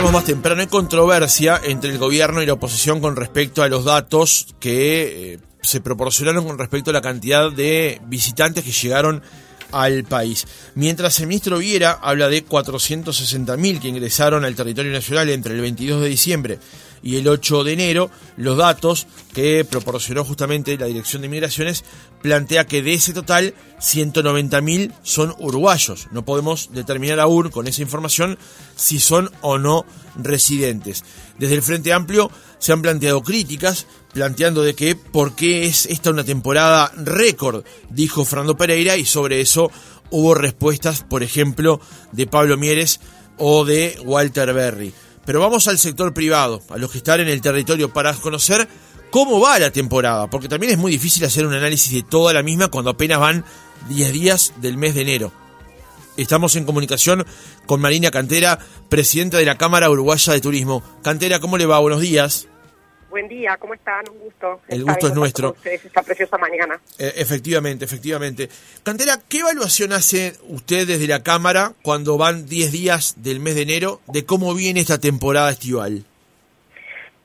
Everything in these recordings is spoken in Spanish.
decíamos más temprano, hay controversia entre el gobierno y la oposición con respecto a los datos que eh, se proporcionaron con respecto a la cantidad de visitantes que llegaron al país. Mientras el ministro Viera habla de 460.000 que ingresaron al territorio nacional entre el 22 de diciembre y el 8 de enero, los datos que proporcionó justamente la Dirección de Migraciones plantea que de ese total 190.000 son uruguayos. No podemos determinar aún con esa información si son o no residentes. Desde el Frente Amplio se han planteado críticas, planteando de que por qué es esta una temporada récord, dijo Fernando Pereira, y sobre eso hubo respuestas, por ejemplo, de Pablo Mieres o de Walter Berry. Pero vamos al sector privado, a los que están en el territorio, para conocer cómo va la temporada, porque también es muy difícil hacer un análisis de toda la misma cuando apenas van 10 días del mes de enero. Estamos en comunicación con Marina Cantera, presidenta de la Cámara Uruguaya de Turismo. Cantera, ¿cómo le va? Buenos días. Buen día, ¿cómo están? Un gusto. El gusto es nuestro. esta preciosa mañana. Eh, efectivamente, efectivamente. Cantera, ¿qué evaluación hace usted desde la Cámara cuando van 10 días del mes de enero de cómo viene esta temporada estival?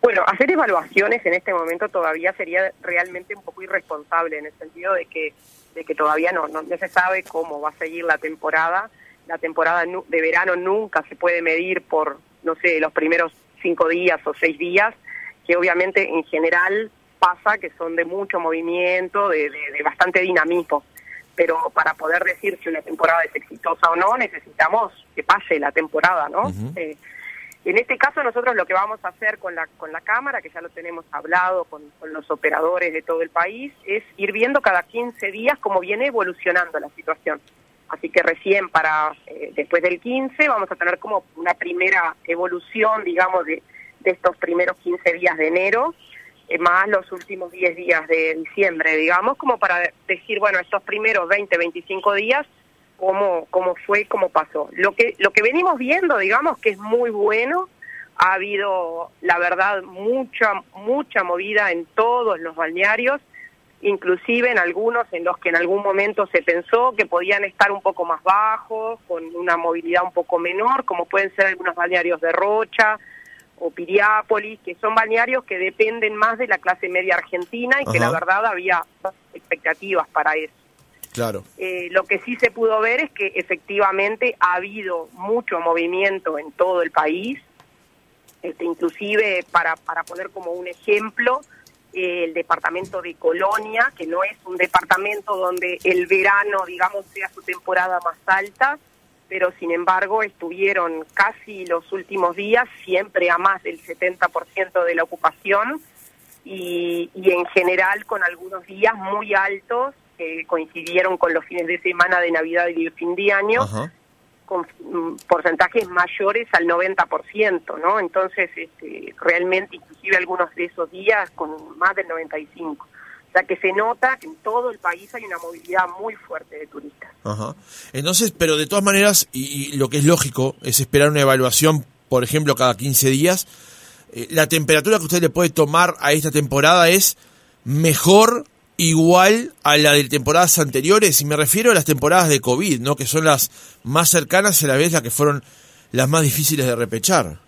Bueno, hacer evaluaciones en este momento todavía sería realmente un poco irresponsable en el sentido de que de que todavía no, no, se sabe cómo va a seguir la temporada. La temporada de verano nunca se puede medir por, no sé, los primeros cinco días o seis días que obviamente en general pasa que son de mucho movimiento, de, bastante dinamismo. Pero para poder decir si una temporada es exitosa o no, necesitamos que pase la temporada, ¿no? Eh, en este caso nosotros lo que vamos a hacer con la, con la Cámara, que ya lo tenemos hablado con, los operadores de todo el país, es ir viendo cada 15 días cómo viene evolucionando la situación. Así que recién para eh, después del 15 vamos a tener como una primera evolución, digamos, de, de estos primeros 15 días de enero, eh, más los últimos 10 días de diciembre, digamos, como para decir, bueno, estos primeros 20, 25 días, cómo, cómo fue, cómo pasó. Lo que, lo que venimos viendo, digamos, que es muy bueno, ha habido, la verdad, mucha, mucha movida en todos los balnearios, inclusive en algunos en los que en algún momento se pensó que podían estar un poco más bajos, con una movilidad un poco menor, como pueden ser algunos balnearios de Rocha, o Piriápolis, que son balnearios que dependen más de la clase media argentina y que la verdad había expectativas para eso. Claro. Eh, lo que sí se pudo ver es que efectivamente ha habido mucho movimiento en todo el país, este, inclusive para, para poner como un ejemplo, el departamento de Colonia, que no es un departamento donde el verano, digamos, sea su temporada más alta, pero sin embargo estuvieron casi los últimos días siempre a más del 70% de la ocupación y, en general con algunos días muy altos que coincidieron con los fines de semana de Navidad y de fin de año. con mm, porcentajes mayores al 90%, ¿no? Entonces, este, realmente, inclusive algunos de esos días con más del 95% sea que se nota que en todo el país hay una movilidad muy fuerte de turistas. Ajá. Entonces, pero de todas maneras, y, lo que es lógico es esperar una evaluación, por ejemplo, cada 15 días, eh, la temperatura que usted le puede tomar a esta temporada es mejor, igual a la de temporadas anteriores, y me refiero a las temporadas de COVID, ¿no? que son las más cercanas a la vez las que fueron las más difíciles de repechar.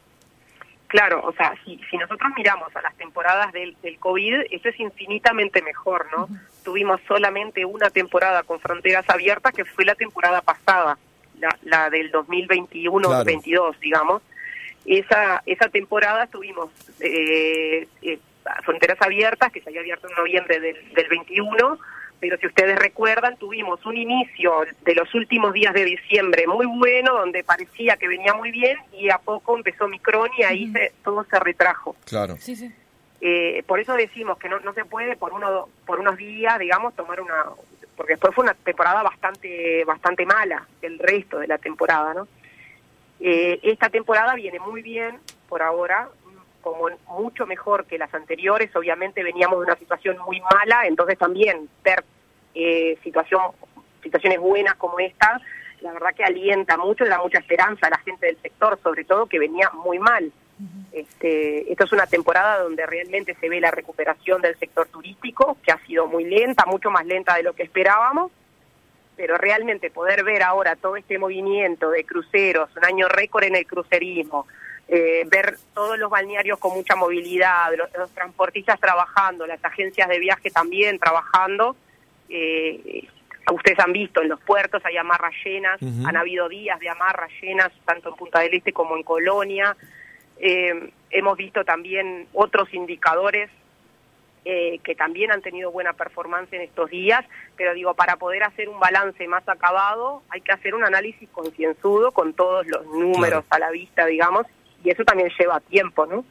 Claro, o sea, si, si nosotros miramos a las temporadas del, del COVID, eso es infinitamente mejor, ¿no? Tuvimos solamente una temporada con fronteras abiertas, que fue la temporada pasada, la, la del 2021-22, digamos. Esa, esa temporada tuvimos eh, eh, fronteras abiertas, que se había abierto en noviembre del, del 21, pero si ustedes recuerdan, tuvimos un inicio de los últimos días de diciembre muy bueno, donde parecía que venía muy bien, y a poco empezó Micron y ahí se, todo se retrajo. Claro. Sí, sí. Eh, por eso decimos que no, no se puede por uno por unos días, digamos, tomar una porque después fue una temporada bastante bastante mala el resto de la temporada, ¿no? Eh, esta temporada viene muy bien por ahora, como mucho mejor que las anteriores. Obviamente veníamos de una situación muy mala, entonces también ver eh, situación, situaciones buenas como esta, la verdad que alienta mucho y da mucha esperanza a la gente del sector, sobre todo que venía muy mal. Este, esta es una temporada donde realmente se ve la recuperación del sector turístico, que ha sido muy lenta, mucho más lenta de lo que esperábamos, pero realmente poder ver ahora todo este movimiento de cruceros, un año récord en el crucerismo, eh, ver todos los balnearios con mucha movilidad, los, transportistas trabajando, las agencias de viaje también trabajando. Eh, ustedes han visto en los puertos hay amarras llenas, han habido días de amarras llenas tanto en Punta del Este como en Colonia. Eh, hemos visto también otros indicadores eh, que también han tenido buena performance en estos días, pero digo, para poder hacer un balance más acabado hay que hacer un análisis concienzudo con todos los números a la vista, digamos, y eso también lleva tiempo, ¿no?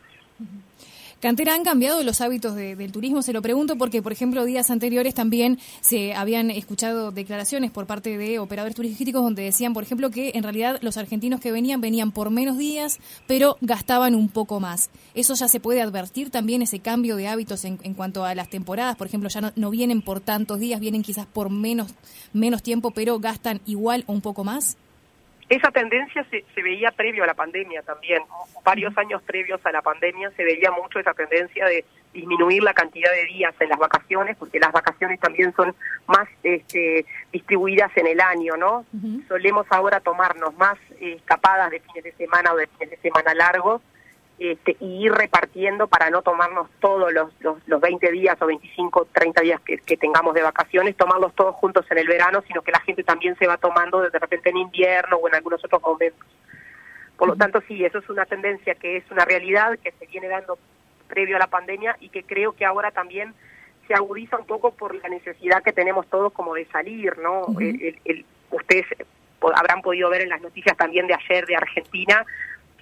Cantera, ¿han cambiado los hábitos del turismo? Se lo pregunto porque, por ejemplo, días anteriores también se habían escuchado declaraciones por parte de operadores turísticos donde decían, por ejemplo, que en realidad los argentinos que venían venían por menos días, pero gastaban un poco más. ¿Eso ya se puede advertir también, ese cambio de hábitos en, cuanto a las temporadas? Por ejemplo, ya no, no, vienen por tantos días, vienen quizás por menos, menos tiempo, pero gastan igual o un poco más. Esa tendencia se, se, veía previo a la pandemia también. Varios años previos a la pandemia se veía mucho esa tendencia de disminuir la cantidad de días en las vacaciones, porque las vacaciones también son más este, distribuidas en el año, ¿no? Solemos ahora tomarnos más escapadas de fines de semana o de fines de semana largos este, y ir repartiendo para no tomarnos todos los, los, 20 días o 25, 30 días que, tengamos de vacaciones, tomarlos todos juntos en el verano, sino que la gente también se va tomando de repente en invierno o en algunos otros momentos. Por lo tanto, sí, eso es una tendencia que es una realidad que se viene dando previo a la pandemia y que creo que ahora también se agudiza un poco por la necesidad que tenemos todos como de salir, ¿no? ustedes habrán podido ver en las noticias también de ayer de Argentina,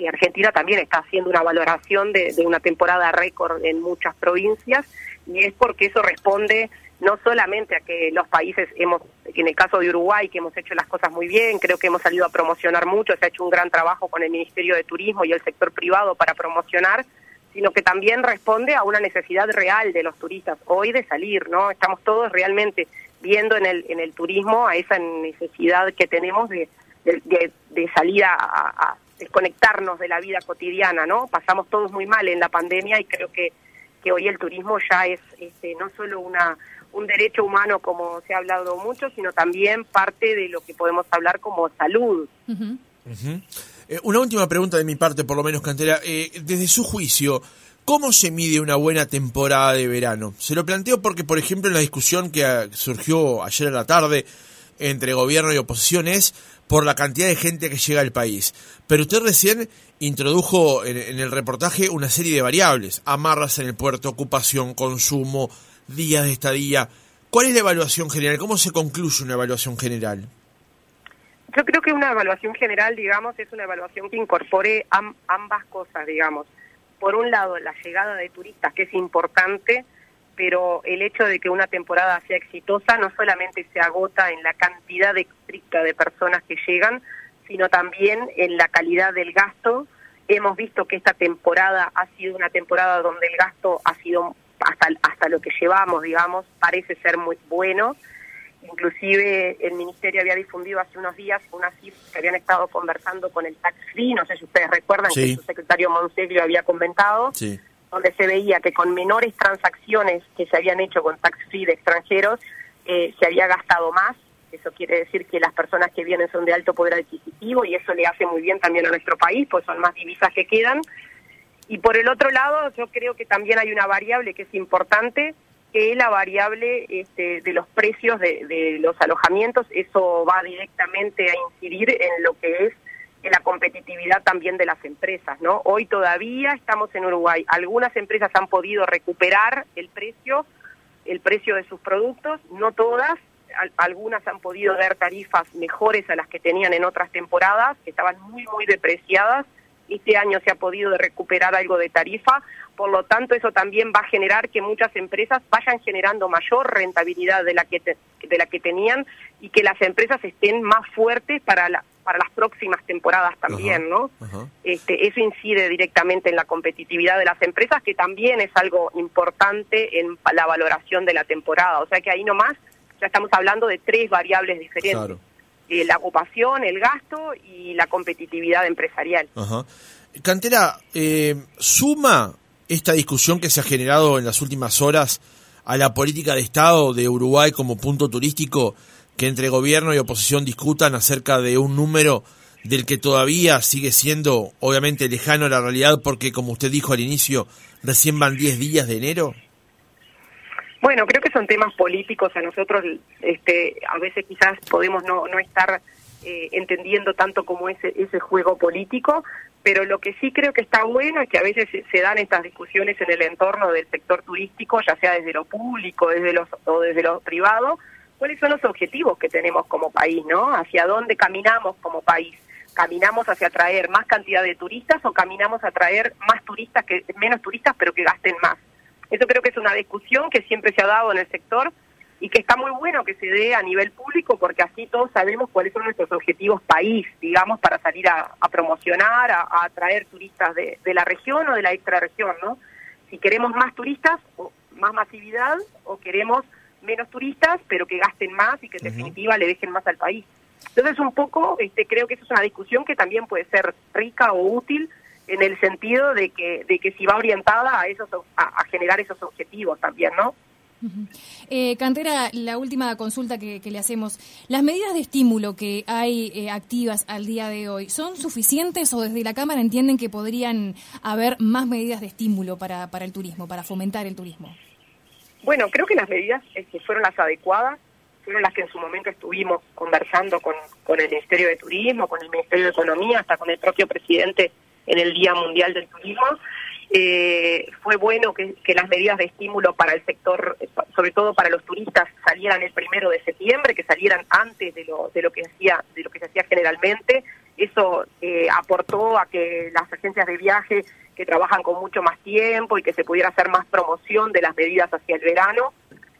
Argentina también está haciendo una valoración de, una temporada récord en muchas provincias y es porque eso responde no solamente a que los países hemos, en el caso de Uruguay, que hemos hecho las cosas muy bien, creo que hemos salido a promocionar mucho, se ha hecho un gran trabajo con el Ministerio de Turismo y el sector privado para promocionar, sino que también responde a una necesidad real de los turistas hoy de salir, ¿no? Estamos todos realmente viendo en el, en el turismo a esa necesidad que tenemos de, de, salir a, desconectarnos de la vida cotidiana, ¿no? Pasamos todos muy mal en la pandemia y creo que, que hoy el turismo ya es este, no solo una un derecho humano como se ha hablado mucho, sino también parte de lo que podemos hablar como salud. Eh, una última pregunta de mi parte, por lo menos, Cantera. Eh, desde su juicio, ¿cómo se mide una buena temporada de verano? Se lo planteo porque, por ejemplo, en la discusión que ah, surgió ayer en la tarde entre gobierno y oposición es por la cantidad de gente que llega al país. Pero usted recién introdujo en, el reportaje una serie de variables, amarras en el puerto, ocupación, consumo, días de estadía. ¿Cuál es la evaluación general? ¿Cómo se concluye una evaluación general? Yo creo que una evaluación general, digamos, es una evaluación que incorpore ambas cosas, digamos. Por un lado, la llegada de turistas, que es importante, pero el hecho de que una temporada sea exitosa no solamente se agota en la cantidad estricta de personas que llegan, sino también en la calidad del gasto. Hemos visto que esta temporada ha sido una temporada donde el gasto ha sido hasta, hasta lo que llevamos, digamos, parece ser muy bueno. Inclusive el Ministerio había difundido hace unos días unas cifras que habían estado conversando con el tax free, no sé si ustedes recuerdan que su secretario Monseglio había comentado. Sí donde se veía que con menores transacciones que se habían hecho con tax free de extranjeros, eh, se había gastado más. Eso quiere decir que las personas que vienen son de alto poder adquisitivo y eso le hace muy bien también a nuestro país, pues son más divisas que quedan. Y por el otro lado, yo creo que también hay una variable que es importante, que es la variable este, de los precios de, de los alojamientos. Eso va directamente a incidir en lo que es la competitividad también de las empresas, ¿no? Hoy todavía estamos en Uruguay. Algunas empresas han podido recuperar el precio, el precio de sus productos, no todas. algunas han podido dar tarifas mejores a las que tenían en otras temporadas, que estaban muy, muy depreciadas. Este año se ha podido recuperar algo de tarifa, por lo tanto eso también va a generar que muchas empresas vayan generando mayor rentabilidad de la que, de la que tenían y que las empresas estén más fuertes para la, próximas temporadas también, ¿no? Este, eso incide directamente en la competitividad de las empresas, que también es algo importante en la valoración de la temporada. O sea que ahí nomás ya estamos hablando de tres variables diferentes. Eh, la ocupación, el gasto y la competitividad empresarial. Cantera, eh, ¿suma esta discusión que se ha generado en las últimas horas a la política de Estado de Uruguay como punto turístico que entre gobierno y oposición discutan acerca de un número del que todavía sigue siendo obviamente lejano la realidad porque, como usted dijo al inicio, recién van 10 días de enero? Bueno, creo que son temas políticos. A nosotros este, a veces quizás podemos no, no estar eh, entendiendo tanto como ese, ese juego político, pero lo que sí creo que está bueno es que a veces se, dan estas discusiones en el entorno del sector turístico, ya sea desde lo público desde los, o desde lo privado, cuáles son los objetivos que tenemos como país, ¿no? Hacia dónde caminamos como país. ¿Caminamos hacia atraer más cantidad de turistas o caminamos a atraer más turistas, que menos turistas, pero que gasten más? Eso creo que es una discusión que siempre se ha dado en el sector y que está muy bueno que se dé a nivel público porque así todos sabemos cuáles son nuestros objetivos país, digamos, para salir a, promocionar, a, atraer turistas de, la región o de la extrarregión, ¿no? Si queremos más turistas, o más masividad, o queremos menos turistas, pero que gasten más y que en definitiva le dejen más al país. Entonces, un poco, este, creo que eso es una discusión que también puede ser rica o útil en el sentido de que, de que si va orientada a, esos, a, generar esos objetivos también, ¿no? Eh, Cantera, la última consulta que, le hacemos. ¿Las medidas de estímulo que hay eh, activas al día de hoy son suficientes o desde la Cámara entienden que podrían haber más medidas de estímulo para, para el turismo, para fomentar el turismo? Bueno, creo que las medidas que fueron las adecuadas fueron las que en su momento estuvimos conversando con, con el Ministerio de Turismo, con el Ministerio de Economía, hasta con el propio presidente en el Día Mundial del Turismo. Eh, fue bueno que, las medidas de estímulo para el sector, sobre todo para los turistas, salieran el primero de septiembre, que salieran antes de lo, de lo que hacía, de lo que se hacía generalmente. Eso eh, aportó a que las agencias de viaje que trabajan con mucho más tiempo y que se pudiera hacer más promoción de las medidas hacia el verano.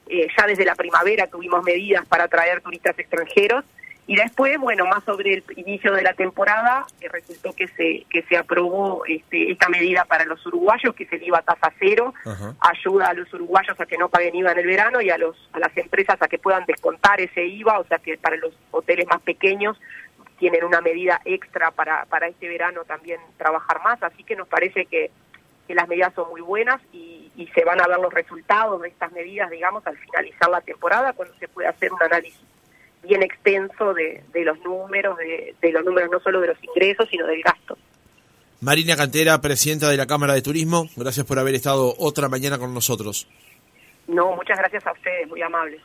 Eh, ya desde la primavera tuvimos medidas para atraer turistas extranjeros y después, bueno, más sobre el inicio de la temporada, eh, resultó que se que se aprobó este, esta medida para los uruguayos, que es el IVA tasa cero, ayuda a los uruguayos a que no paguen IVA en el verano y a los a las empresas a que puedan descontar ese IVA, o sea que para los hoteles más pequeños tienen una medida extra para, para este verano también trabajar más, así que nos parece que, que las medidas son muy buenas y, y se van a ver los resultados de estas medidas, digamos, al finalizar la temporada, cuando se puede hacer un análisis bien extenso de, de los números, de, de, los números no solo de los ingresos, sino del gasto. Marina Cantera, presidenta de la Cámara de Turismo, gracias por haber estado otra mañana con nosotros. No, muchas gracias a ustedes, muy amables.